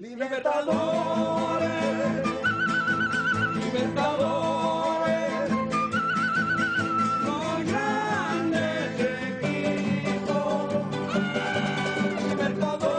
Libertadores, Libertadores, Libertadores.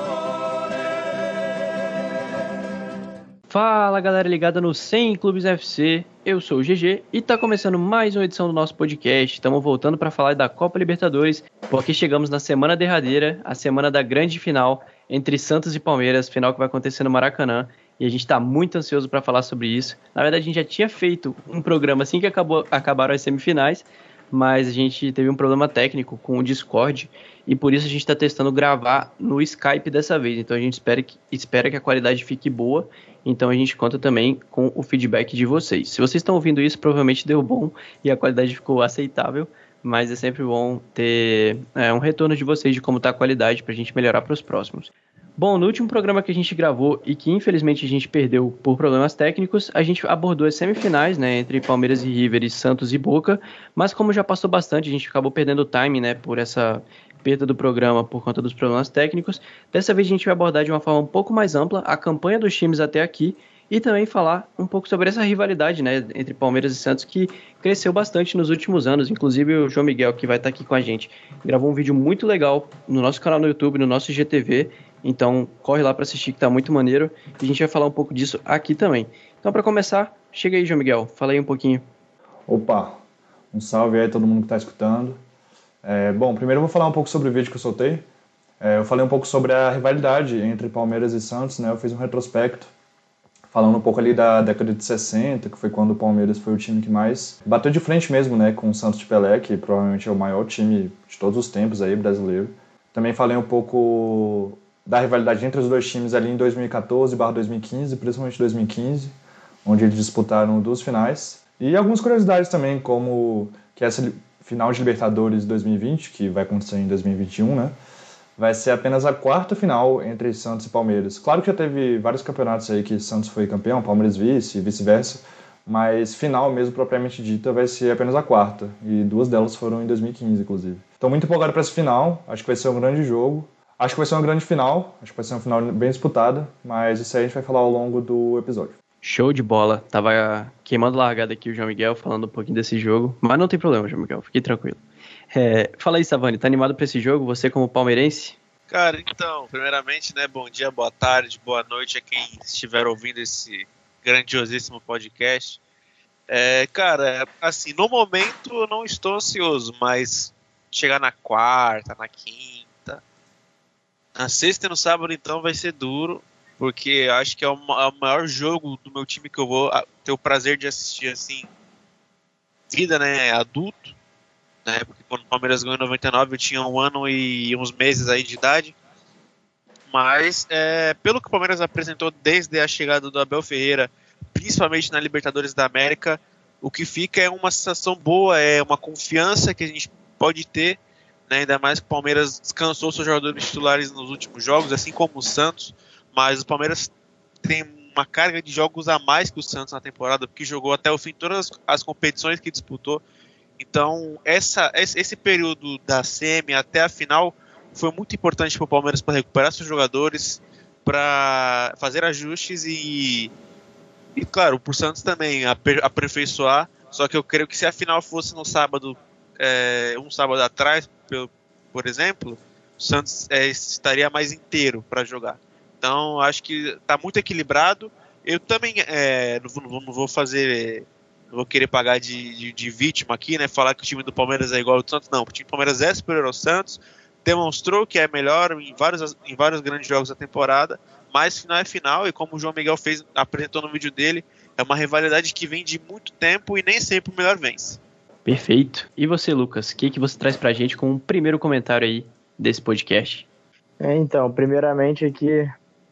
Fala galera ligada no 100 Clubes FC, eu sou o GG e tá começando mais uma edição do nosso podcast. Estamos voltando para falar da Copa Libertadores, porque chegamos na semana derradeira, a semana da grande final entre Santos e Palmeiras, final que vai acontecer no Maracanã, e a gente está muito ansioso para falar sobre isso. Na verdade, a gente já tinha feito um programa assim que acabou, acabaram as semifinais, mas a gente teve um problema técnico com o Discord e por isso a gente está testando gravar no Skype dessa vez. Então a gente espera que, espera que a qualidade fique boa. Então a gente conta também com o feedback de vocês. Se vocês estão ouvindo isso, provavelmente deu bom e a qualidade ficou aceitável. Mas é sempre bom ter é, um retorno de vocês de como está a qualidade para a gente melhorar para os próximos. Bom, no último programa que a gente gravou e que infelizmente a gente perdeu por problemas técnicos, a gente abordou as semifinais, né, entre Palmeiras e River e Santos e Boca, mas como já passou bastante, a gente acabou perdendo o time, né, por essa perda do programa por conta dos problemas técnicos. Dessa vez a gente vai abordar de uma forma um pouco mais ampla a campanha dos times até aqui e também falar um pouco sobre essa rivalidade, né, entre Palmeiras e Santos que cresceu bastante nos últimos anos. Inclusive o João Miguel que vai estar aqui com a gente gravou um vídeo muito legal no nosso canal no YouTube, no nosso GTV então, corre lá para assistir que tá muito maneiro e a gente vai falar um pouco disso aqui também. Então, para começar, chega aí, João Miguel, fala aí um pouquinho. Opa, um salve aí a todo mundo que está escutando. É, bom, primeiro eu vou falar um pouco sobre o vídeo que eu soltei. É, eu falei um pouco sobre a rivalidade entre Palmeiras e Santos, né? Eu fiz um retrospecto falando um pouco ali da década de 60, que foi quando o Palmeiras foi o time que mais bateu de frente mesmo, né, com o Santos de Pelé, que provavelmente é o maior time de todos os tempos aí brasileiro. Também falei um pouco da rivalidade entre os dois times ali em 2014 2015, principalmente 2015, onde eles disputaram duas finais. E algumas curiosidades também, como que essa final de Libertadores 2020, que vai acontecer em 2021, né? Vai ser apenas a quarta final entre Santos e Palmeiras. Claro que já teve vários campeonatos aí que Santos foi campeão, Palmeiras vice e vice-versa, mas final mesmo propriamente dita vai ser apenas a quarta, e duas delas foram em 2015, inclusive. Estou muito empolgado para essa final, acho que vai ser um grande jogo. Acho que vai ser uma grande final, acho que vai ser uma final bem disputada, mas isso aí a gente vai falar ao longo do episódio. Show de bola. Tava queimando largada aqui o João Miguel falando um pouquinho desse jogo, mas não tem problema, João Miguel, fique tranquilo. É, fala aí, Savani, tá animado para esse jogo? Você como palmeirense? Cara, então, primeiramente, né, bom dia, boa tarde, boa noite a quem estiver ouvindo esse grandiosíssimo podcast. É, cara, assim, no momento eu não estou ansioso, mas chegar na quarta, na quinta, na sexta e no sábado, então, vai ser duro, porque acho que é o, é o maior jogo do meu time que eu vou ter o prazer de assistir, assim, vida, né, adulto, né, porque quando o Palmeiras ganhou em 99 eu tinha um ano e uns meses aí de idade, mas é, pelo que o Palmeiras apresentou desde a chegada do Abel Ferreira, principalmente na Libertadores da América, o que fica é uma sensação boa, é uma confiança que a gente pode ter né? ainda mais que o Palmeiras descansou seus jogadores titulares nos últimos jogos, assim como o Santos, mas o Palmeiras tem uma carga de jogos a mais que o Santos na temporada, porque jogou até o fim todas as competições que disputou. Então, essa, esse período da semi até a final foi muito importante para o Palmeiras para recuperar seus jogadores, para fazer ajustes e, e claro, para o Santos também aperfeiçoar. Só que eu creio que se a final fosse no sábado, é, um sábado atrás, por exemplo, o Santos é, estaria mais inteiro para jogar. Então, acho que está muito equilibrado. Eu também é, não, vou, não, vou fazer. Não vou querer pagar de, de, de, vítima aqui, né? Falar que o time do Palmeiras é igual ao do Santos. Não, o time do Palmeiras é superior ao Santos. Demonstrou que é melhor em vários, em vários grandes jogos da temporada. Mas final é final. E como o João Miguel fez, apresentou no vídeo dele, é uma rivalidade que vem de muito tempo e nem sempre o melhor vence. Perfeito. E você, Lucas, o que, que você traz pra gente com o primeiro comentário aí desse podcast? É, então, primeiramente aqui,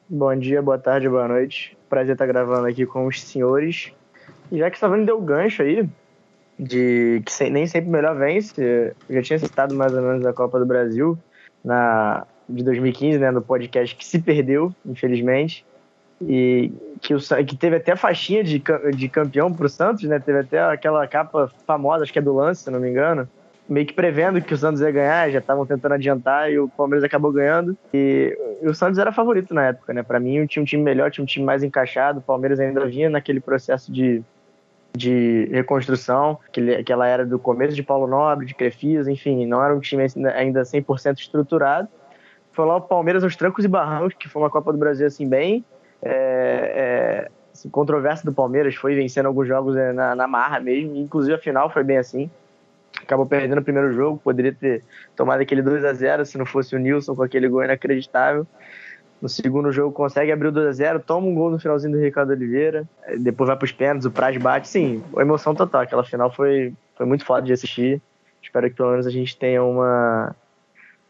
bom dia, boa tarde, boa noite. Prazer estar gravando aqui com os senhores. E já que Savani deu gancho aí, de que nem sempre melhor vence, eu já tinha citado mais ou menos a Copa do Brasil na, de 2015, né, no podcast que se perdeu, infelizmente e que, o, que teve até faixinha de, de campeão pro Santos, né? Teve até aquela capa famosa, acho que é do lance, se não me engano. Meio que prevendo que o Santos ia ganhar, já estavam tentando adiantar e o Palmeiras acabou ganhando. E o Santos era favorito na época, né? Para mim, tinha um time melhor, tinha um time mais encaixado. O Palmeiras ainda vinha naquele processo de, de reconstrução, aquele, aquela era do começo de Paulo Nobre, de Crefisa, enfim, não era um time ainda 100% estruturado. Foi lá o Palmeiras aos trancos e barrancos, que foi uma Copa do Brasil assim bem é, é, assim, controversa do Palmeiras, foi vencendo alguns jogos é, na, na marra mesmo, inclusive a final foi bem assim acabou perdendo o primeiro jogo, poderia ter tomado aquele 2 a 0 se não fosse o Nilson com aquele gol inacreditável. No segundo jogo consegue abrir o 2 a 0 toma um gol no finalzinho do Ricardo Oliveira, depois vai para os pênaltis, o Praz bate, sim, emoção total, aquela final foi, foi muito foda de assistir. Espero que pelo menos a gente tenha uma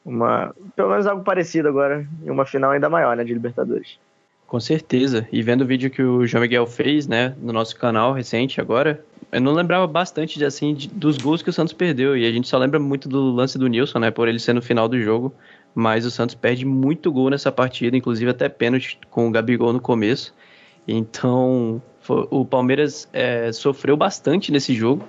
uma pelo menos algo parecido agora em uma final ainda maior, né, de Libertadores. Com certeza. E vendo o vídeo que o João Miguel fez, né, no nosso canal recente agora, eu não lembrava bastante de, assim de, dos gols que o Santos perdeu. E a gente só lembra muito do lance do Nilson, né, por ele ser no final do jogo. Mas o Santos perde muito gol nessa partida, inclusive até pênalti com o Gabigol no começo. Então, foi, o Palmeiras é, sofreu bastante nesse jogo.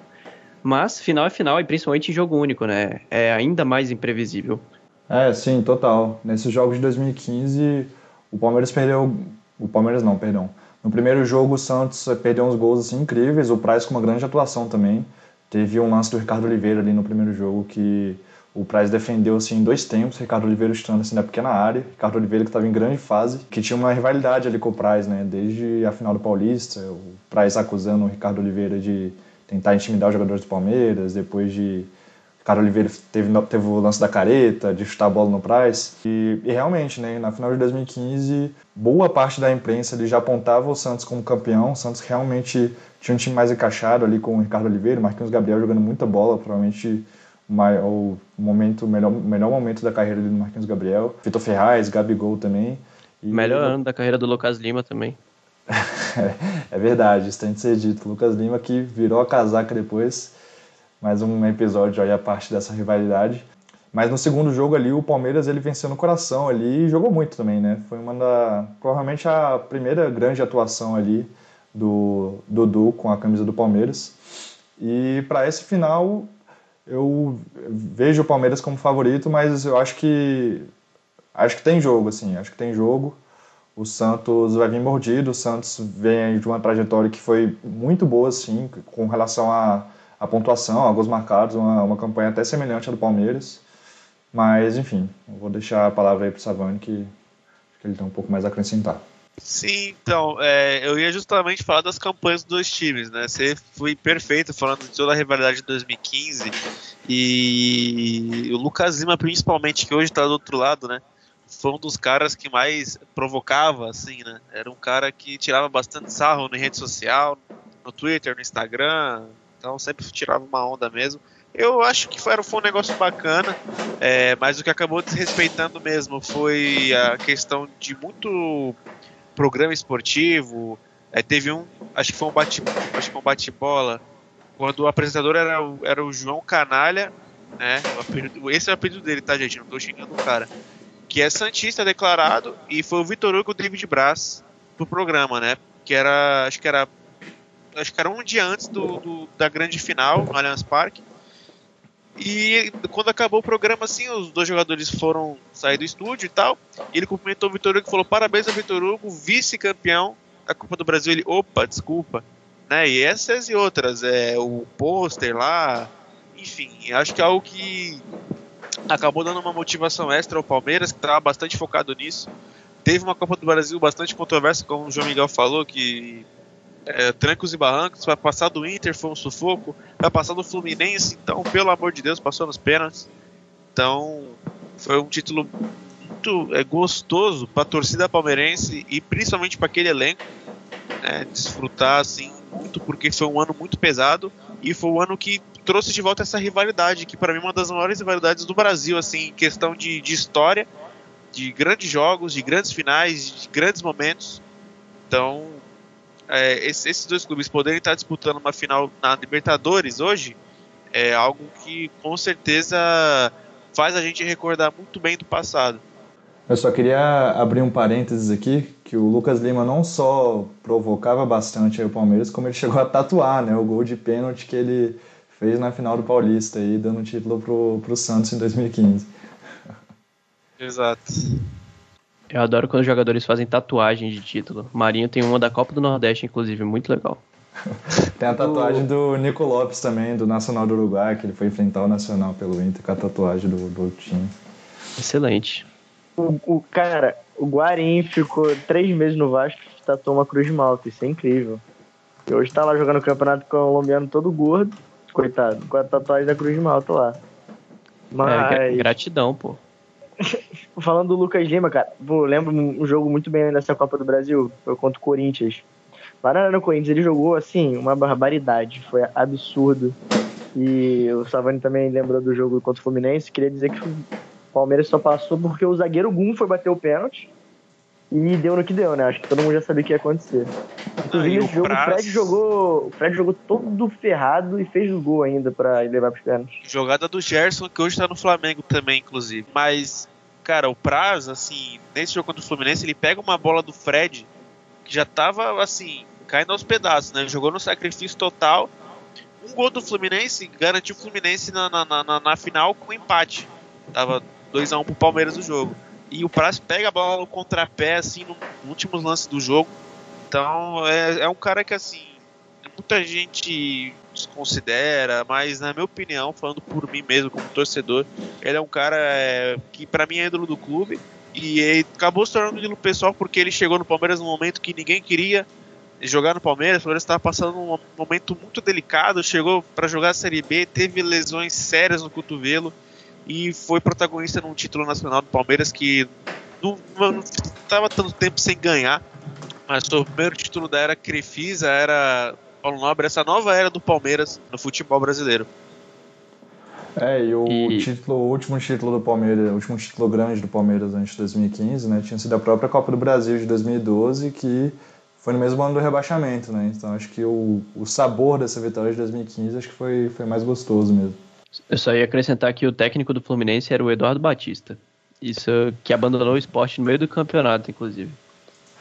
Mas final é final, e principalmente em jogo único, né? É ainda mais imprevisível. É, sim, total. Nesses jogos de 2015 o Palmeiras perdeu. O Palmeiras não, perdão. No primeiro jogo, o Santos perdeu uns gols assim, incríveis. O Praz com uma grande atuação também. Teve um lance do Ricardo Oliveira ali no primeiro jogo que o Praz defendeu assim em dois tempos. Ricardo Oliveira estando assim na pequena área. Ricardo Oliveira que estava em grande fase, que tinha uma rivalidade ali com o Praz, né? Desde a final do Paulista, o Praz acusando o Ricardo Oliveira de tentar intimidar os jogadores do Palmeiras, depois de Ricardo Oliveira teve, teve o lance da careta, de chutar a bola no Price. E, e, realmente, né, na final de 2015, boa parte da imprensa ele já apontava o Santos como campeão. O Santos realmente tinha um time mais encaixado ali com o Ricardo Oliveira, Marquinhos Gabriel jogando muita bola, provavelmente o momento, melhor, melhor momento da carreira do Marquinhos Gabriel. Vitor Ferraz, Gabigol também. E... Melhor ano da carreira do Lucas Lima também. é verdade, isso tem de ser dito. Lucas Lima que virou a casaca depois mais um episódio aí a parte dessa rivalidade. Mas no segundo jogo ali, o Palmeiras ele venceu no coração ali e jogou muito também, né? Foi uma da. provavelmente a primeira grande atuação ali do Dudu com a camisa do Palmeiras. E para esse final, eu vejo o Palmeiras como favorito, mas eu acho que. Acho que tem jogo, assim, acho que tem jogo. O Santos vai vir mordido, o Santos vem de uma trajetória que foi muito boa, assim, com relação a a pontuação, a gols marcados, uma, uma campanha até semelhante à do Palmeiras. Mas, enfim, vou deixar a palavra aí para o Savani, que que ele tem um pouco mais a acrescentar. Sim, então, é, eu ia justamente falar das campanhas dos dois times, né? Você foi perfeito falando de toda a rivalidade de 2015 e o Lucas Lima, principalmente, que hoje está do outro lado, né? Foi um dos caras que mais provocava, assim, né? Era um cara que tirava bastante sarro na rede social, no Twitter, no Instagram, então sempre tirava uma onda mesmo. Eu acho que foi, foi um negócio bacana, é, mas o que acabou desrespeitando mesmo foi a questão de muito programa esportivo. É, teve um, acho que foi um bate, acho que um bate-bola, quando o apresentador era, o, era o João Canalha, né? Esse é o apelido dele, tá, gente? Não tô xingando o cara. Que é Santista declarado, e foi o Vitor Hugo e o David Braz pro programa, né? Que era, acho que era acho que era um dia antes do, do, da grande final no Allianz Parque. E quando acabou o programa, assim, os dois jogadores foram sair do estúdio e tal. E ele cumprimentou o Vitor Hugo e falou: Parabéns ao Vitor Hugo, vice-campeão da Copa do Brasil. Ele, opa, desculpa. Né? E essas e outras, é, o pôster lá, enfim, acho que é algo que acabou dando uma motivação extra ao Palmeiras, que estava bastante focado nisso. Teve uma Copa do Brasil bastante controversa, como o João Miguel falou, que é, trancos e barrancos, vai passar do Inter, foi um sufoco, vai passar do Fluminense, então, pelo amor de Deus, passou nos pênaltis. Então, foi um título muito é, gostoso para a torcida palmeirense e principalmente para aquele elenco, né, desfrutar assim muito, porque foi um ano muito pesado e foi um ano que trouxe de volta essa rivalidade, que para mim é uma das maiores rivalidades do Brasil, assim, em questão de, de história, de grandes jogos, de grandes finais, de grandes momentos. Então, é, esses dois clubes poderem estar disputando uma final na Libertadores hoje é algo que com certeza faz a gente recordar muito bem do passado. Eu só queria abrir um parênteses aqui, que o Lucas Lima não só provocava bastante o Palmeiras, como ele chegou a tatuar né, o gol de pênalti que ele fez na final do Paulista, aí, dando título pro, pro Santos em 2015. Exato. Eu adoro quando os jogadores fazem tatuagem de título. Marinho tem uma da Copa do Nordeste, inclusive, muito legal. Tem a tatuagem do Nico Lopes também, do Nacional do Uruguai, que ele foi enfrentar o Nacional pelo Inter com a tatuagem do, do time. Excelente. O, o cara, o Guarim ficou três meses no Vasco e tatuou uma cruz de malta. Isso é incrível. E hoje tá lá jogando o campeonato colombiano todo gordo, coitado, com a tatuagem da cruz de malta lá. É, Mas, gra- gratidão, pô. Falando do Lucas Lima, cara, pô, lembro um jogo muito bem dessa Copa do Brasil, foi contra o Corinthians. Lá no Corinthians ele jogou, assim, uma barbaridade, foi absurdo. E o Savani também lembrou do jogo contra o Fluminense, queria dizer que o Palmeiras só passou porque o zagueiro Gum foi bater o pênalti e deu no que deu, né? Acho que todo mundo já sabia o que ia acontecer. Inclusive, Ah, e o jogo, o Fred jogou. O Fred jogou todo ferrado e fez o gol ainda pra levar pros pênaltis. Jogada do Gerson, que hoje tá no Flamengo também, inclusive. Mas, cara, o Praz, assim, nesse jogo contra o Fluminense, ele pega uma bola do Fred, que já tava, assim, caindo aos pedaços, né? Ele jogou no sacrifício total. Um gol do Fluminense garantiu o Fluminense na, na, na, na final com empate. Tava 2x1 pro Palmeiras o jogo. E o Praz pega a bola no contrapé, assim, no último lance do jogo. Então, é, é um cara que, assim, muita gente desconsidera, mas na minha opinião, falando por mim mesmo como torcedor, ele é um cara é, que pra mim é ídolo do clube e acabou se tornando ídolo pessoal porque ele chegou no Palmeiras num momento que ninguém queria jogar no Palmeiras. O Palmeiras estava passando um momento muito delicado, chegou para jogar a Série B, teve lesões sérias no cotovelo e foi protagonista num título nacional do Palmeiras que não estava tanto tempo sem ganhar, mas o primeiro título da era Crefisa, era Paulo Nobre, essa nova era do Palmeiras no futebol brasileiro. É, e o E- título, o último título do Palmeiras, o último título grande do Palmeiras antes de 2015, né, tinha sido a própria Copa do Brasil de 2012, que foi no mesmo ano do rebaixamento, né? Então acho que o, o sabor dessa vitória de 2015 acho que foi, foi mais gostoso mesmo. Eu só ia acrescentar que o técnico do Fluminense era o Eduardo Batista. Isso que abandonou o esporte no meio do campeonato, inclusive.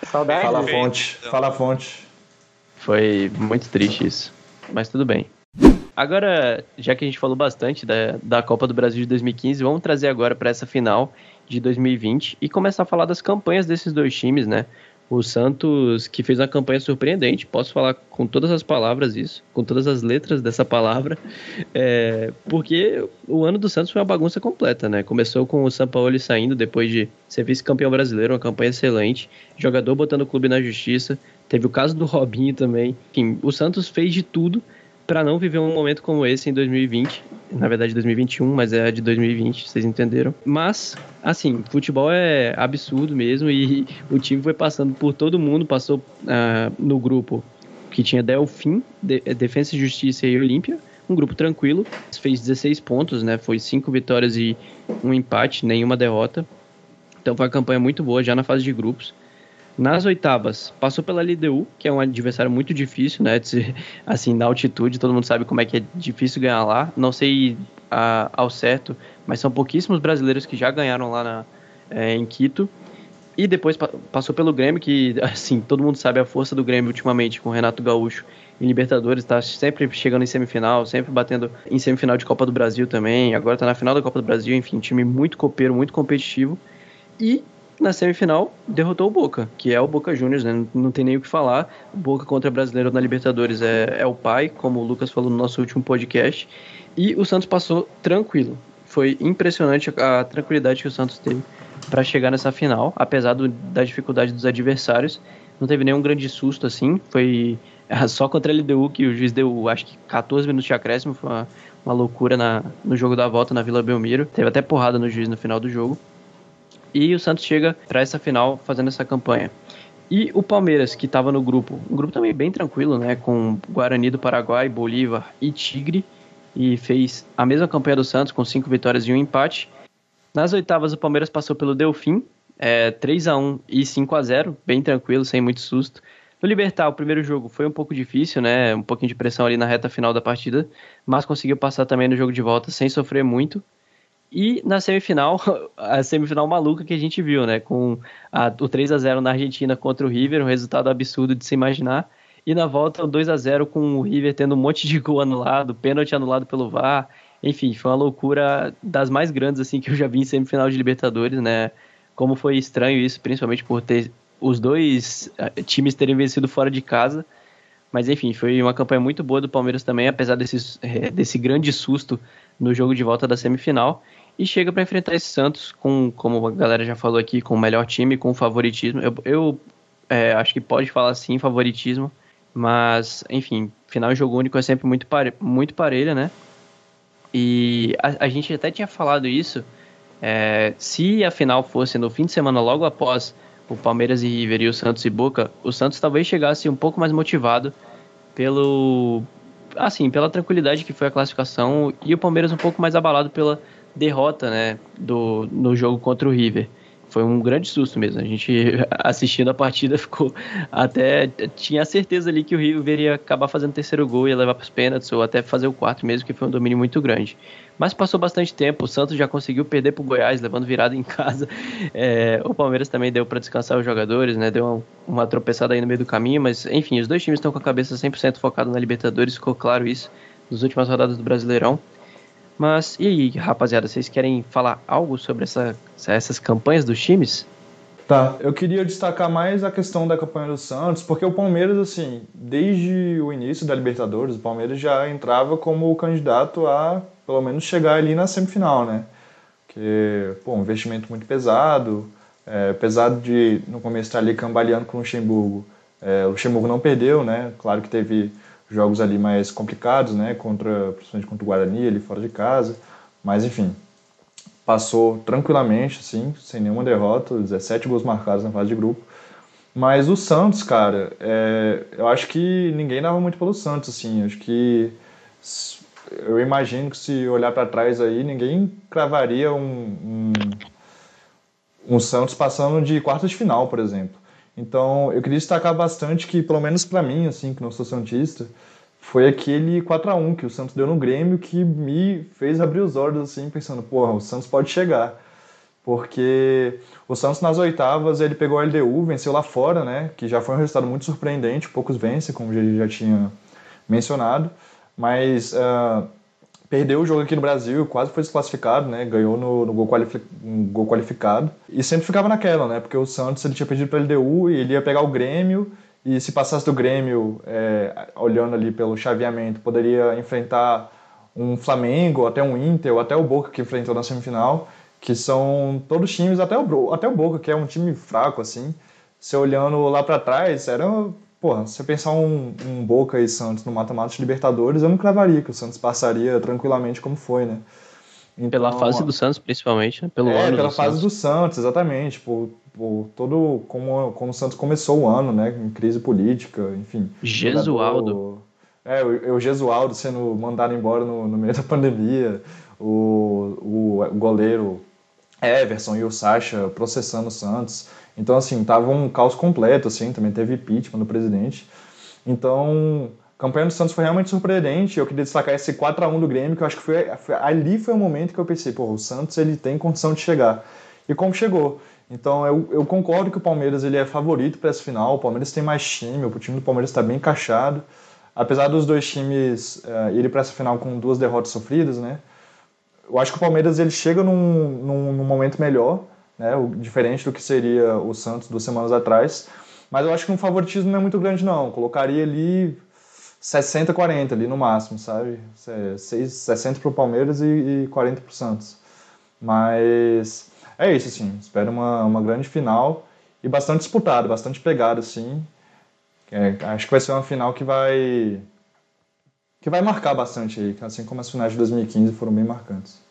Saudades. Fala a fonte, fala a fonte. Foi muito triste isso. Mas tudo bem. Agora, já que a gente falou bastante da, da Copa do Brasil de 2015, vamos trazer agora para essa final de 2020 e começar a falar das campanhas desses dois times, né? O Santos, que fez uma campanha surpreendente, posso falar com todas as palavras isso, com todas as letras dessa palavra, é, porque o ano do Santos foi uma bagunça completa, né? Começou com o Sampaoli saindo depois de ser vice-campeão brasileiro, uma campanha excelente, jogador botando o clube na justiça, teve o caso do Robinho também. Enfim, o Santos fez de tudo para não viver um momento como esse em 2020. Na verdade, 2021, mas é de 2020, vocês entenderam. Mas, assim, futebol é absurdo mesmo e o time foi passando por todo mundo. Passou ah, no grupo que tinha Delfim, De Defensa e Justiça e Olímpia. Um grupo tranquilo. Fez 16 pontos, né? Foi 5 vitórias e um empate, nenhuma derrota. Então foi uma campanha muito boa já na fase de grupos. Nas oitavas, passou pela LDU, que é um adversário muito difícil, né? Assim, na altitude, todo mundo sabe como é que é difícil ganhar lá. Não sei ao certo, mas são pouquíssimos brasileiros que já ganharam lá na- eh, em Quito. E depois pa- passou pelo Grêmio, que, assim, todo mundo sabe a força do Grêmio ultimamente com o Renato Gaúcho em Libertadores, tá sempre chegando em semifinal, sempre batendo em semifinal de Copa do Brasil também. Agora tá na final da Copa do Brasil, enfim, time muito copeiro, muito competitivo. E na semifinal derrotou o Boca, que é o Boca Juniors, né? Não, tem nem o que falar. Boca contra brasileiro na Libertadores é, é o pai, como o Lucas falou no nosso último podcast. E o Santos passou tranquilo. Foi impressionante a, a tranquilidade que o Santos teve para chegar nessa final, apesar do, da dificuldade dos adversários. Não teve nenhum grande susto assim. Foi ah, só contra a LDU que o juiz deu, acho que 14 minutos de acréscimo. Foi uma, uma loucura na, no jogo da volta na Vila Belmiro. Teve até porrada no juiz no final do jogo. E o Santos chega para essa final fazendo essa campanha. E o Palmeiras, que estava no grupo, um grupo também bem tranquilo, né? Com Guarani do Paraguai, Bolívar e Tigre. E fez a mesma campanha do Santos, com cinco vitórias e um empate. Nas oitavas, o Palmeiras passou pelo Delfim, é, 3 a 1 e 5 a 0 bem tranquilo, sem muito susto. No Libertar, o primeiro jogo foi um pouco difícil, né? Um pouquinho de pressão ali na reta final da partida, mas conseguiu passar também no jogo de volta sem sofrer muito. E na semifinal, a semifinal maluca que a gente viu, né? Com a- o 3 a 0 na Argentina contra o River, um resultado absurdo de se imaginar. E na volta, o 2 a 0 com o River tendo um monte de gol anulado, pênalti anulado pelo VAR. Enfim, foi uma loucura das mais grandes assim que eu já vi em semifinal de Libertadores, né? como foi estranho isso, principalmente por ter os dois eh, times terem vencido fora de casa. Mas enfim, foi uma campanha muito boa do Palmeiras também, apesar desse, eh, desse grande susto no jogo de volta da semifinal. E chega para enfrentar esse Santos com, como a galera já falou aqui, com o melhor time, com favoritismo. Eu, eu é, acho que pode falar sim, favoritismo. Mas, enfim, final de jogo único é sempre muito, pare, muito parelha, né? E a, a, gente até tinha falado isso. É, se a final fosse no fim de semana logo após o Palmeiras e River e o Santos e Boca, o Santos talvez chegasse um pouco mais motivado pelo assim, pela tranquilidade que foi a classificação e o Palmeiras um pouco mais abalado pela derrota, né, do no jogo contra o River foi um grande susto mesmo. A gente assistindo a partida ficou até tinha certeza ali que o River ia acabar fazendo o terceiro gol ia levar para os pênaltis ou até fazer o quarto mesmo, que foi um domínio muito grande. Mas passou bastante tempo, o Santos já conseguiu perder para o Goiás, levando virada em casa. É, o Palmeiras também deu para descansar os jogadores, né? Deu uma, uma, tropeçada aí no meio do caminho, mas enfim, os dois times estão com a cabeça 100% focado na Libertadores, ficou claro isso nas últimas rodadas do Brasileirão. Mas e aí, rapaziada, vocês querem falar algo sobre essa, essas campanhas dos times? Tá, eu queria destacar mais a questão da campanha do Santos, porque o Palmeiras, assim, desde o início da Libertadores, o Palmeiras já entrava como candidato a, pelo menos, chegar ali na semifinal, né? Porque, pô, um investimento muito pesado, é, pesado de, no começo, estar ali cambaleando com o Luxemburgo. É, o Luxemburgo não perdeu, né? Claro que teve jogos ali mais complicados, né, contra, principalmente contra o Guarani, ali fora de casa, mas enfim, passou tranquilamente, assim, sem nenhuma derrota, 17 gols marcados na fase de grupo, mas o Santos, cara, é, eu acho que ninguém dava muito pelo Santos, assim, acho que eu imagino que se olhar para trás aí, ninguém cravaria um, um, um Santos passando de quartas de final, por exemplo. Então, eu queria destacar bastante que, pelo menos para mim, assim, que não sou santista, foi aquele 4 a 1 que o Santos deu no Grêmio que me fez abrir os olhos assim, pensando, porra, o Santos pode chegar. Porque o Santos nas oitavas, ele pegou a LDU, venceu lá fora, né, que já foi um resultado muito surpreendente, poucos vencem, como ele já tinha mencionado, mas uh, perdeu o jogo aqui no Brasil, quase foi desclassificado, né? Ganhou no, no, gol, qualifi gol, qualificado. E sempre ficava naquela, né? Porque o Santos ele tinha perdido para LDU e ele ia pegar o Grêmio. E se passasse do Grêmio, é, olhando ali pelo chaveamento, poderia enfrentar um Flamengo, até um Inter, ou até o Boca que enfrentou na semifinal, que são todos times, até o, até o Boca, que é um time fraco, assim. Se olhando lá para trás, era porra, se você pensar um, um Boca e Santos no mata-mata de Libertadores, eu não cravaria que o Santos passaria tranquilamente como foi, né? Então, pela fase do Santos, principalmente, né? Pelo é, ano pela do fase Santos. do Santos, exatamente. Por, por todo como, como o Santos começou o ano, né? Em crise política, enfim. Gesualdo. É, o, o Gesualdo sendo mandado embora no, no meio da pandemia, o, o, o goleiro Everson e o Sacha processando o Santos. Então, assim, tava um caos completo, assim, também teve impeachment do presidente. Então, a campanha do Santos foi realmente surpreendente. Eu queria destacar esse 4 a 1 do Grêmio, que eu acho que foi, foi ali foi o momento que eu pensei, pô, o Santos ele tem condição de chegar. E como chegou. Então, eu, eu concordo que o Palmeiras ele é favorito para essa final. O Palmeiras tem mais time, o time do Palmeiras está bem encaixado. Apesar dos dois times uh, irem para essa final com duas derrotas sofridas, né? Eu acho que o Palmeiras ele chega num, num, num momento melhor né, o, diferente do que seria o Santos duas semanas atrás. Mas eu acho que um favoritismo não é muito grande, não. Colocaria ali 60-40 ali no máximo, sabe? 60 para o Palmeiras e, e 40 para o Santos. Mas é isso, assim. Espero uma, uma grande final e bastante disputada, bastante pegada, assim. É, acho que vai ser uma final que vai que vai marcar bastante aí, assim como as finais de 2015 foram bem marcantes.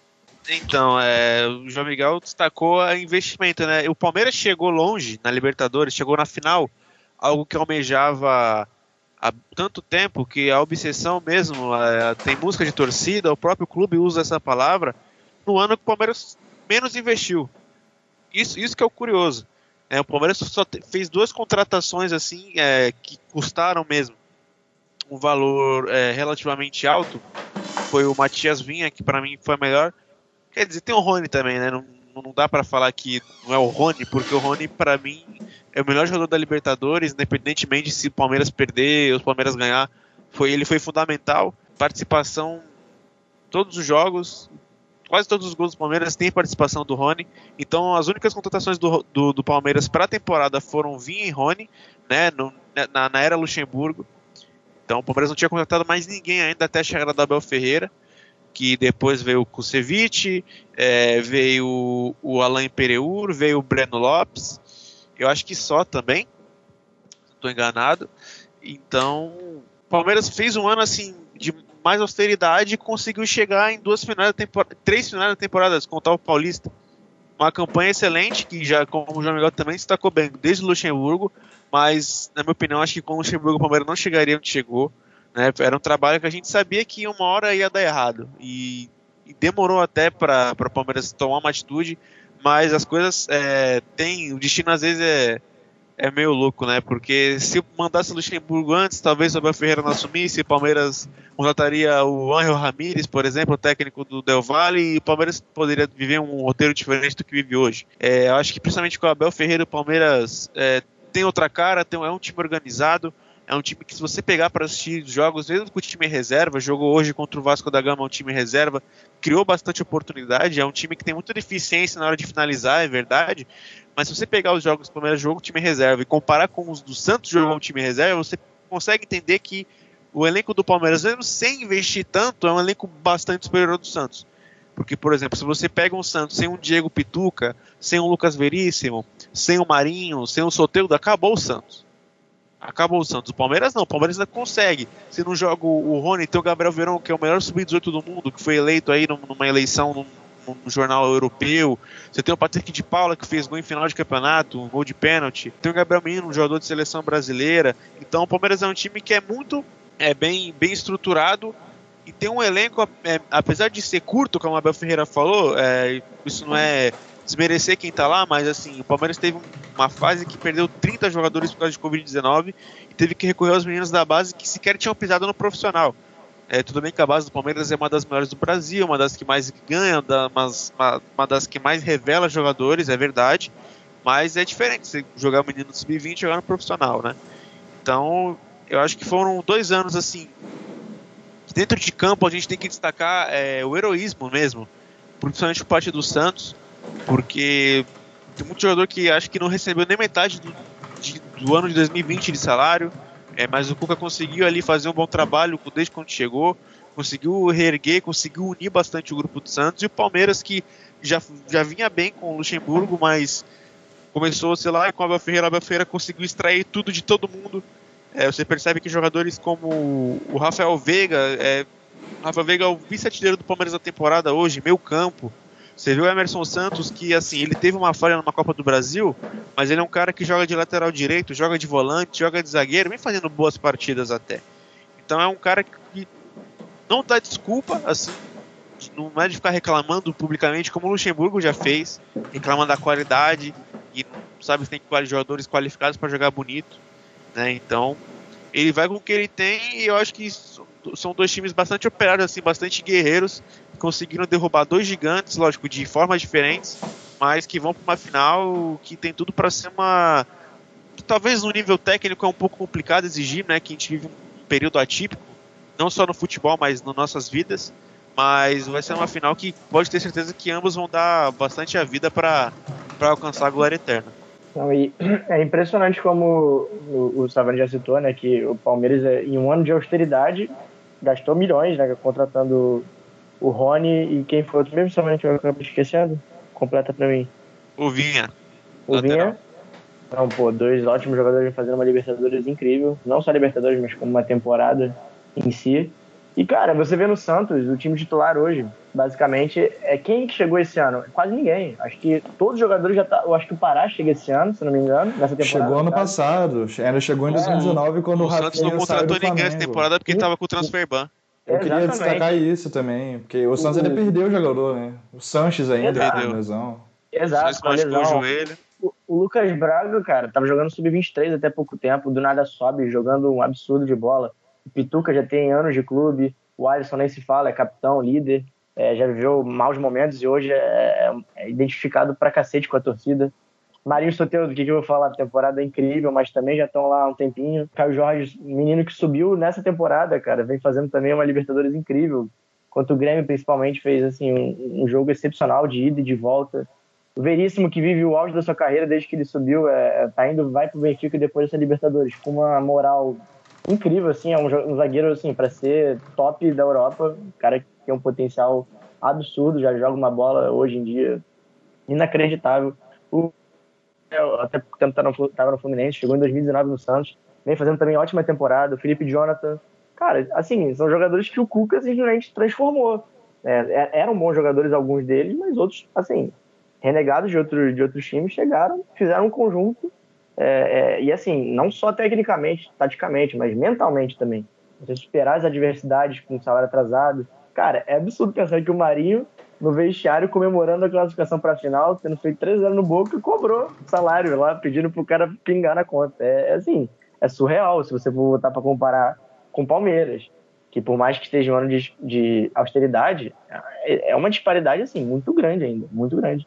Então, é, o João Miguel destacou a investimento, né? O Palmeiras chegou longe na Libertadores, chegou na final, algo que almejava há tanto tempo que a obsessão mesmo, é, tem música de torcida, o próprio clube usa essa palavra, no ano que o Palmeiras menos investiu. Isso, isso que é o curioso. É, o Palmeiras só te, fez duas contratações assim é, que custaram mesmo um valor é, relativamente alto. Foi o Matias Vinha, que para mim foi a melhor Quer dizer, tem o Rony também, né? Não, não dá para falar que não é o Rony, porque o Rony, para mim, é o melhor jogador da Libertadores, independentemente se o Palmeiras perder ou o Palmeiras ganhar. Foi, ele foi fundamental. Participação todos os jogos, quase todos os gols do Palmeiras têm participação do Rony. Então, as únicas contratações do, do, do Palmeiras para a temporada foram Vinha e Rony, né, no, na, na era Luxemburgo. Então, o Palmeiras não tinha contratado mais ninguém ainda até a chegada da Abel Ferreira, que depois veio o Kusevich, é, veio o Alain Pereur, veio o Breno Lopes. Eu acho que só também, estou enganado. Então, Palmeiras fez um ano assim de mais austeridade e conseguiu chegar em duas finais três finais da temporada, se contar o Paulista. Uma campanha excelente, que já, como o João Miguel também destacou bem, desde Luxemburgo, mas, na minha opinião, acho que com o Luxemburgo o Palmeiras não chegaria onde chegou. Né? Era um trabalho que a gente sabia que uma hora ia dar errado. E, e demorou até para o Palmeiras tomar uma atitude, mas as coisas é, tem. O destino às vezes é, é meio louco, né? Porque se mandasse o Luxemburgo antes, talvez o Abel Ferreira não assumisse, o Palmeiras contrataria o Angel Ramírez, por exemplo, o técnico do Del Valle, e o Palmeiras poderia viver um roteiro diferente do que vive hoje. É, eu acho que principalmente com o Abel Ferreira, o Palmeiras é, tem outra cara, tem, é um time organizado, é um time que se você pegar para assistir jogos, mesmo com o time reserva, jogou hoje contra o Vasco da Gama, um time reserva, criou bastante oportunidade, é um time que tem muita deficiência na hora de finalizar, é verdade, mas se você pegar os jogos do Palmeiras jogo time reserva e comparar com os do Santos jogou um time reserva, você consegue entender que o elenco do Palmeiras, mesmo sem investir tanto, é um elenco bastante superior ao do Santos. Porque, por exemplo, se você pega um Santos sem um Diego Pituca, sem um Lucas Veríssimo, sem o Marinho, sem o Soteldo, acabou o Santos. Acabou o Santos. O Palmeiras não, o Palmeiras ainda consegue. Se não joga o Rony, tem o Gabriel Verão, que é o melhor sub-18 do mundo, que foi eleito aí numa eleição no jornal europeu. Você tem o Patrick de Paula, que fez gol em final de campeonato, um gol de pênalti. Tem o Gabriel Menino, um jogador de seleção brasileira. Então o Palmeiras é um time que é muito é, bem, bem estruturado e tem um elenco, é, apesar de ser curto, como a Abel Ferreira falou, é, isso não é desmerecer quem tá lá, mas assim, o Palmeiras teve uma fase que perdeu 30 jogadores por causa de Covid-19 e teve que recorrer aos meninos da base que sequer tinham pisado no profissional. É, tudo bem que a base do Palmeiras é uma das melhores do Brasil, uma das que mais ganha, uma, das que mais revela jogadores, é verdade. Mas é diferente você jogar menino no sub-20 e jogar no profissional, né? Então, eu acho que foram dois anos assim. Dentro de campo a gente tem que destacar é, o heroísmo mesmo, principalmente por parte do Santos, porque tem muito jogador que acho que não recebeu nem metade do, de, do ano de 2020 de salário. É, mas o Cuca conseguiu ali fazer um bom trabalho desde quando chegou, conseguiu reerguer, conseguiu unir bastante o grupo do Santos e o Palmeiras que já, já vinha bem com o Luxemburgo, mas começou, sei lá, com a Abel Ferreira, a Abel Ferreira conseguiu extrair tudo de todo mundo. É, você percebe que jogadores como o Rafael Veiga, é, Rafael Veiga é o vice-artilheiro do Palmeiras da temporada hoje, meio campo. Você viu o Emerson Santos que, assim, ele teve uma falha numa Copa do Brasil, mas ele é um cara que joga de lateral direito, joga de volante, joga de zagueiro, vem fazendo boas partidas até. Então é um cara que não dá desculpa, assim, não é de ficar reclamando publicamente, como o Luxemburgo já fez, reclamando da qualidade e sabe que tem jogadores qualificados para jogar bonito, né? Então ele vai com o que ele tem e eu acho que são dois times bastante operários, assim, bastante guerreiros conseguiram derrubar dois gigantes, lógico, de formas diferentes, mas que vão para uma final que tem tudo para ser uma. Que talvez no nível técnico é um pouco complicado exigir, né? Que a gente vive um período atípico, não só no futebol, mas nas nossas vidas. Mas vai ser uma final que pode ter certeza que ambos vão dar bastante a vida para alcançar a glória eterna. E é impressionante como o, o Savani já citou, né, que o Palmeiras, em um ano de austeridade, gastou milhões, né, contratando o Rony e quem foi outro mesmo, somente eu acabei esquecendo? Completa pra mim. O Vinha. O Vinha. Não, pô, dois ótimos jogadores fazendo uma Libertadores incrível. Não só Libertadores, mas como uma temporada em si. E, cara, você vê no Santos, o time titular hoje, basicamente, é quem que chegou esse ano? Quase ninguém. Acho que todos os jogadores já tá. Eu acho que o Pará chega esse ano, se não me engano, nessa temporada. Chegou ano passado. Ainda chegou em 2019 é. quando o, o Santos não contratou ninguém essa temporada porque estava com o transfer ban. Eu queria Exatamente. destacar isso também, porque o Santos ainda perdeu o jogador, né? O Sanches ainda perdeu. lesão. Exato, com lesão. O, joelho. O, o Lucas Braga, cara, tava jogando sub-23 até pouco tempo, do nada sobe, jogando um absurdo de bola. O Pituca já tem anos de clube, o Alisson nem se fala, é capitão, líder, é, já viveu maus momentos e hoje é, é identificado pra cacete com a torcida. Marinho Soteldo, o que, que eu vou falar? Temporada incrível, mas também já estão lá há um tempinho. Caio Jorge, menino que subiu nessa temporada, cara, vem fazendo também uma Libertadores incrível. contra o Grêmio principalmente fez assim um, um jogo excepcional de ida e de volta. O Veríssimo que vive o auge da sua carreira desde que ele subiu, é, tá indo vai pro Benfica depois dessa Libertadores com uma moral incrível assim, é um, um zagueiro assim para ser top da Europa, um cara que tem um potencial absurdo, já joga uma bola hoje em dia inacreditável. O até porque estava no Fluminense, chegou em 2019 no Santos, vem fazendo também ótima temporada. O Felipe Jonathan, cara, assim, são jogadores que o Cuca simplesmente transformou. É, é eram bons jogadores alguns deles, mas outros, assim, renegados de, outro, de outros times, chegaram, fizeram um conjunto. É, é, e assim, não só tecnicamente, taticamente, mas mentalmente também. Você superar as adversidades com salário atrasado. Cara, é absurdo pensar que o Marinho no vestiário comemorando a classificação para a final, tendo feito 3 anos no Boca e cobrou salário lá, pedindo pro cara pingar na conta. É, é assim, é surreal se você for botar para comparar com Palmeiras, que por mais que esteja um ano de, de austeridade, é, é uma disparidade assim muito grande ainda, muito grande.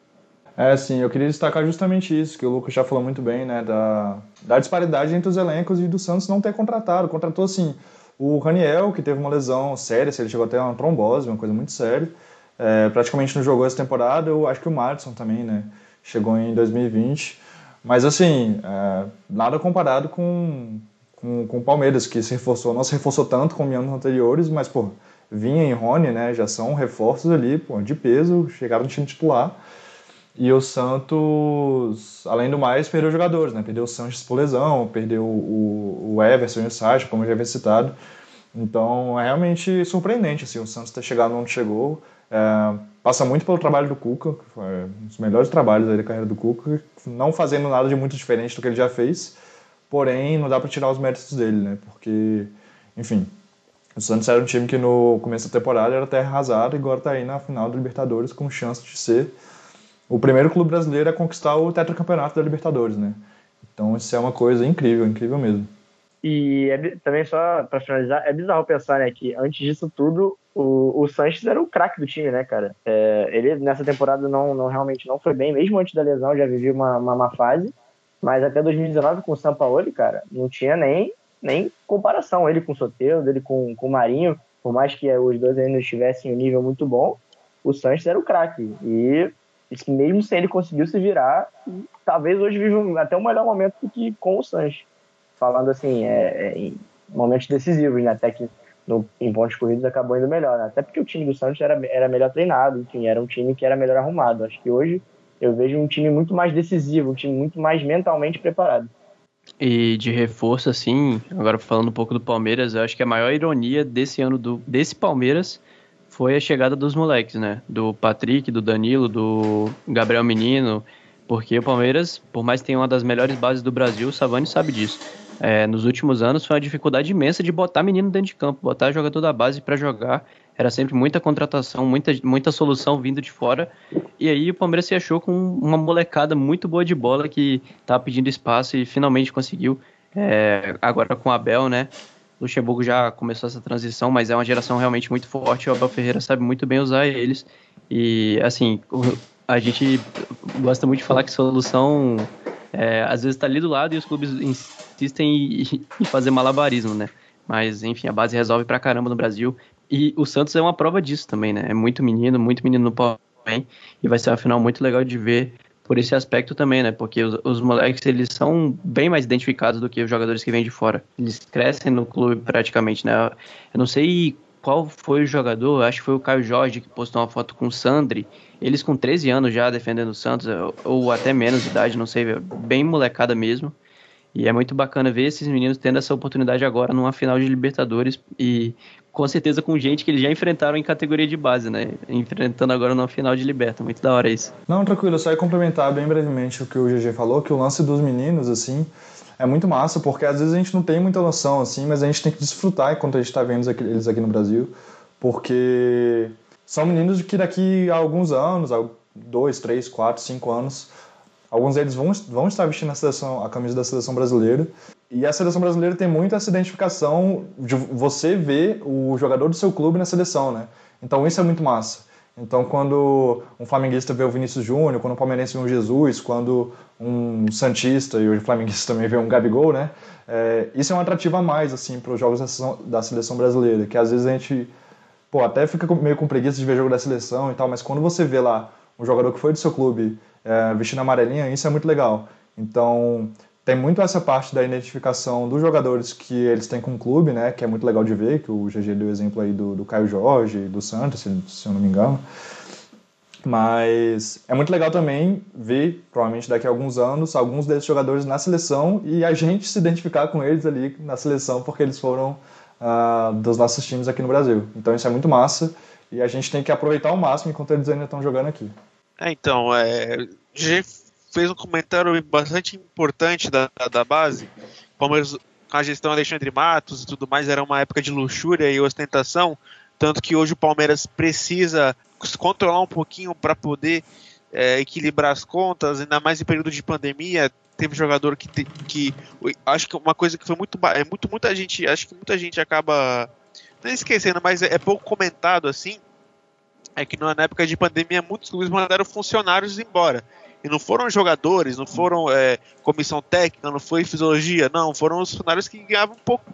É, sim, eu queria destacar justamente isso, que o Lucas já falou muito bem, né, da, da disparidade entre os elencos e do Santos não ter contratado. Contratou, assim, o Raniel, que teve uma lesão séria, ele chegou até uma trombose, uma coisa muito séria, é, praticamente não jogou essa temporada. Eu acho que o Madison também, né? Chegou em 2020. Mas, assim, é, nada comparado com, com, com o Palmeiras, que se reforçou, não se reforçou tanto como em anos anteriores, mas, pô, Vinha e Rony, né? Já são reforços ali, pô, de peso, chegaram no time titular. E o Santos, além do mais, perdeu jogadores, né? Perdeu o Sanches por lesão, perdeu o, o Everson e o Sacha, como já havia citado. Então, é realmente surpreendente, assim, o Santos ter chegado onde chegou. É, passa muito pelo trabalho do Cuca, que foi um dos melhores trabalhos da carreira do Cuca, não fazendo nada de muito diferente do que ele já fez, porém não dá para tirar os méritos dele, né? Porque, enfim, o Santos era um time que no começo da temporada era terra arrasada e agora está aí na final da Libertadores com chance de ser o primeiro clube brasileiro a conquistar o tetracampeonato da Libertadores, né? Então isso é uma coisa incrível, incrível mesmo. E é, também só para finalizar, é bizarro pensar, né, que antes disso tudo o, o Sanches era o craque do time, né, cara? É, ele nessa temporada não, não realmente não foi bem, mesmo antes da lesão já vivia uma, uma má fase, mas até 2019 com o Sampaoli, cara, não tinha nem, nem comparação ele com o Soteldo, ele com, com o Marinho, por mais que os dois ainda estivessem em um nível muito bom, o Sanches era o craque. E mesmo sem ele conseguiu se virar, talvez hoje vive até um melhor momento do que com o Sanches. Falando assim, é, é, em momentos decisivos, né? Até que no, em pontos corridos acabou indo melhor, né? Até porque o time do Santos era, era melhor treinado, enfim, era um time que era melhor arrumado. Acho que hoje eu vejo um time muito mais decisivo, um time muito mais mentalmente preparado. E de reforço, assim, agora falando um pouco do Palmeiras, eu acho que a maior ironia desse ano do, desse Palmeiras foi a chegada dos moleques, né? Do Patrick, do Danilo, do Gabriel Menino, porque o Palmeiras, por mais que tenha uma das melhores bases do Brasil, o Savani sabe disso é, nos últimos anos foi uma dificuldade imensa de botar menino dentro de campo, botar jogador da base para jogar. Era sempre muita contratação, muita, muita solução vindo de fora. E aí o Palmeiras se achou com uma molecada muito boa de bola que estava pedindo espaço e finalmente conseguiu. É, agora com o Abel, né? Luxemburgo já começou essa transição, mas é uma geração realmente muito forte. O Abel Ferreira sabe muito bem usar eles. E assim, a gente gosta muito de falar que solução é, às vezes está ali do lado e os clubes insistem em, fazer malabarismo, né? Mas, enfim, a base resolve pra caramba no Brasil. E o Santos é uma prova disso também, né? É muito menino, muito menino no pau E vai ser uma final muito legal de ver por esse aspecto também, né? Porque os, os, moleques, eles são bem mais identificados do que os jogadores que vêm de fora. Eles crescem no clube praticamente, né? Eu não sei qual foi o jogador, acho que foi o Caio Jorge que postou uma foto com o Sandri. Eles com 13 anos já defendendo o Santos, ou até menos de idade, não sei, bem molecada mesmo. E é muito bacana ver esses meninos tendo essa oportunidade agora numa final de Libertadores e com certeza com gente que eles já enfrentaram em categoria de base, né? Enfrentando agora numa final de Liberta. Muito da hora isso. Não, tranquilo, só ia complementar bem brevemente o que o GG falou, que o lance dos meninos, assim, é muito massa, porque às vezes a gente não tem muita noção, assim, mas a gente tem que desfrutar enquanto a gente está vendo eles aqui no Brasil, porque são meninos que daqui a alguns anos, dois, três, quatro, cinco anos, Alguns deles vão, vão estar vestindo a, seleção, a camisa da seleção brasileira. E a seleção brasileira tem muito essa identificação de você ver o jogador do seu clube na seleção, né? Então isso é muito massa. Então quando um flamenguista vê o Vinícius Júnior, quando um palmeirense vê o Jesus, quando um santista e o flamenguista também vê um Gabigol, né? É, isso é um atrativo a mais assim para os jogos da seleção, da seleção brasileira, que às vezes a gente pô, até fica meio com preguiça de ver jogo da seleção e tal, mas quando você vê lá um jogador que foi do seu clube é, vestindo amarelinha, isso é muito legal. Então, tem muito essa parte da identificação dos jogadores que eles têm com o clube, né, que é muito legal de ver, que o GG deu exemplo aí do, do Caio Jorge, do Santos, se, se eu não me engano. Mas é muito legal também ver, provavelmente daqui a alguns anos, alguns desses jogadores na seleção e a gente se identificar com eles ali na seleção porque eles foram ah, dos nossos times aqui no Brasil. Então isso é muito massa e a gente tem que aproveitar ao máximo enquanto eles ainda estão jogando aqui. É, então, é, fez um comentário bastante importante da, da base. Palmeiras, com a gestão Alexandre Matos e tudo mais, era uma época de luxúria e ostentação. Tanto que hoje o Palmeiras precisa controlar um pouquinho para poder é, equilibrar as contas, ainda mais em período de pandemia. Teve jogador que, que acho que uma coisa que foi muito, é muito muita gente, acho que muita gente acaba esquecendo, mas é, é pouco comentado assim. É que na época de pandemia muitos clubes mandaram funcionários embora. E não foram jogadores, não foram é, comissão técnica, não foi fisiologia, não, foram os funcionários que ganhavam pouco.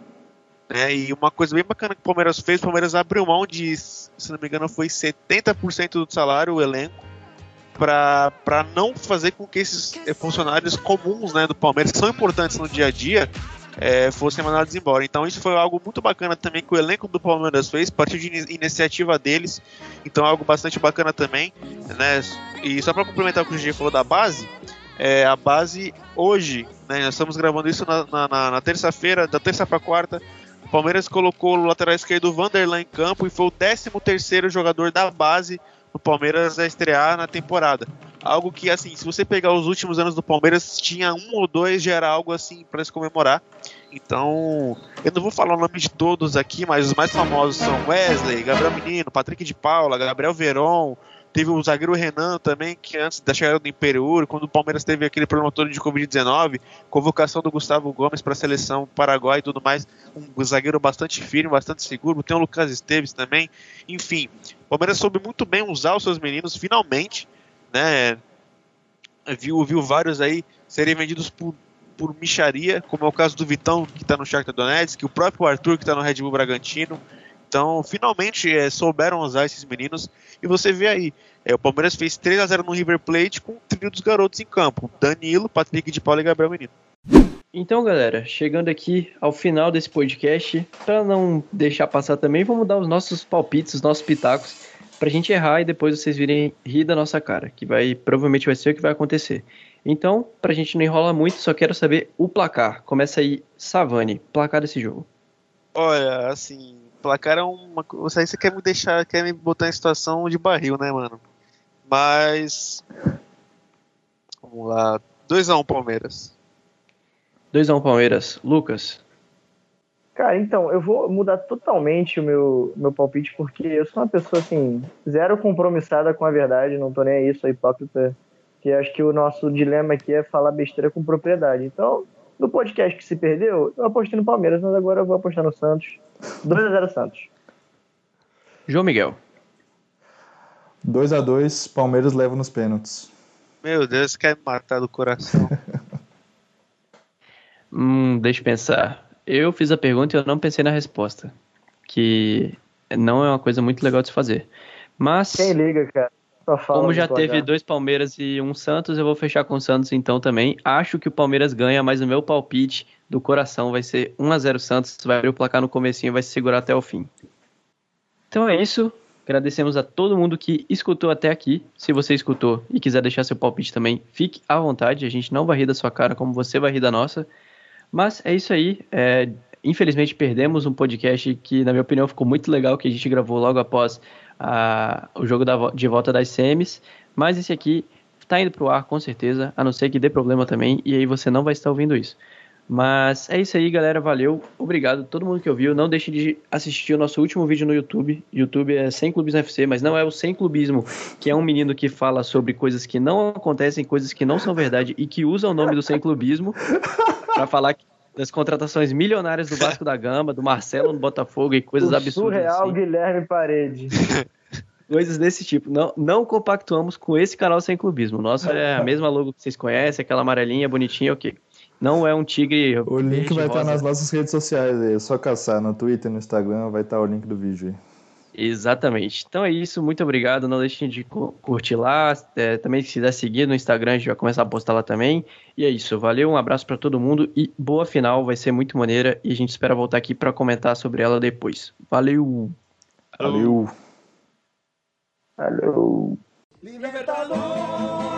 né? E uma coisa bem bacana que o Palmeiras fez, o Palmeiras abriu mão de, se não me engano, foi 70% do salário, o elenco, para não fazer com que esses funcionários comuns né, do Palmeiras, que são importantes no dia a dia, eh, fossem mandados embora. Então isso foi algo muito bacana também que o elenco do Palmeiras fez, partiu de ini- iniciativa deles, então é algo bastante bacana também. Né? E só para complementar o que o GG falou da base, é, a base hoje, né, nós estamos gravando isso na, na- na- na terça-feira, da terça para quarta, o Palmeiras colocou o lateral esquerdo Vanderlan em campo e foi o 13 terceiro jogador da base do Palmeiras a estrear na temporada. Algo que, assim, se você pegar os últimos anos do Palmeiras, tinha um ou dois, já era algo assim para se comemorar. Então, eu não vou falar o nome de todos aqui, mas os mais famosos são Wesley, Gabriel Menino, Patrick de Paula, Gabriel Veron, teve o zagueiro Renan também, que antes da chegada do Imperiur, quando o Palmeiras teve aquele problema todo de Covid-19, convocação do Gustavo Gomes para a seleção Paraguai e tudo mais, um zagueiro bastante firme, bastante seguro, tem o Lucas Esteves também, enfim, o Palmeiras soube muito bem usar os seus meninos, finalmente, né, viu, viu vários aí serem vendidos por, por micharia, como é o caso do Vitão, que está no Shakhtar Donetsk, o próprio Arthur, que está no Red Bull Bragantino, então, finalmente é, souberam usar esses meninos. E você vê aí, é, o Palmeiras fez 3 a 0 no River Plate com o trio dos garotos em campo: Danilo, Patrick de Paula e Gabriel Menino. Então, galera, chegando aqui ao final desse podcast, para não deixar passar também, vamos dar os nossos palpites, os nossos pitacos, pra gente errar e depois vocês virem rir da nossa cara, que vai provavelmente vai ser o que vai acontecer. Então, pra gente não enrolar muito, só quero saber o placar. Começa aí, Savani, placar desse jogo. Olha, assim, placar é uma coisa. Aí você quer me deixar, quer me botar em situação de barril, né, mano? Mas. Vamos lá. 2x1 Palmeiras. 2x1 Palmeiras. Lucas, Cara, então, eu vou mudar totalmente o meu, meu palpite, porque eu sou uma pessoa, assim, zero compromissada com a verdade, não tô nem aí, sou hipócrita, que acho que o nosso dilema aqui é falar besteira com propriedade. Então, no podcast que se perdeu, eu apostei no Palmeiras, mas agora eu vou apostar no Santos. 2x0 Santos. João Miguel. 2 a 2 Palmeiras leva nos pênaltis. Meu Deus, quer me matar do coração. Hum, deixa eu pensar. Eu fiz a pergunta e eu não pensei na resposta. Que não é uma coisa muito legal de se fazer. Mas, Quem liga, cara? Só fala como já teve dois Palmeiras e um Santos, eu vou fechar com o Santos então também. Acho que o Palmeiras ganha, mas o meu palpite do coração vai ser 1x0 Santos. Vai abrir o placar no comecinho e vai se segurar até o fim. Então é isso. Agradecemos a todo mundo que escutou até aqui. Se você escutou e quiser deixar seu palpite também, fique à vontade. A gente não vai rir da sua cara como você vai rir da nossa. Mas é isso aí. É, infelizmente perdemos um podcast que, na minha opinião, ficou muito legal, que a gente gravou logo após a- o jogo da de volta das semis. Mas esse aqui tá indo pro ar com certeza, a não ser que dê problema também, e aí você não vai estar ouvindo isso. Mas é isso aí, galera. Valeu. Obrigado a todo mundo que ouviu. Não deixe de assistir o nosso último vídeo no YouTube. YouTube é Sem Clubes FC, mas não é o Sem Clubismo, que é um menino que fala sobre coisas que não acontecem, coisas que não são verdade e que usa o nome do Sem Clubismo para falar das contratações milionárias do Vasco da Gama, do Marcelo no Botafogo e coisas o absurdas. surreal assim. Guilherme Parede. Coisas desse tipo. Não, não compactuamos com esse canal sem clubismo. Nosso é a mesma logo que vocês conhecem, aquela amarelinha, bonitinha, ok. Não é um tigre. O link vai estar rosa. nas nossas redes sociais aí. É só caçar no Twitter, no Instagram, vai estar o link do vídeo aí. Exatamente. Então é isso, muito obrigado. Não deixem de cu- curtir lá. É, também, se quiser seguir no Instagram, a gente vai começar a postar lá também. E é isso, valeu, um abraço pra todo mundo e boa final, vai ser muito maneira. E a gente espera voltar aqui pra comentar sobre ela depois. Valeu! Valeu. Valeu. Libertador.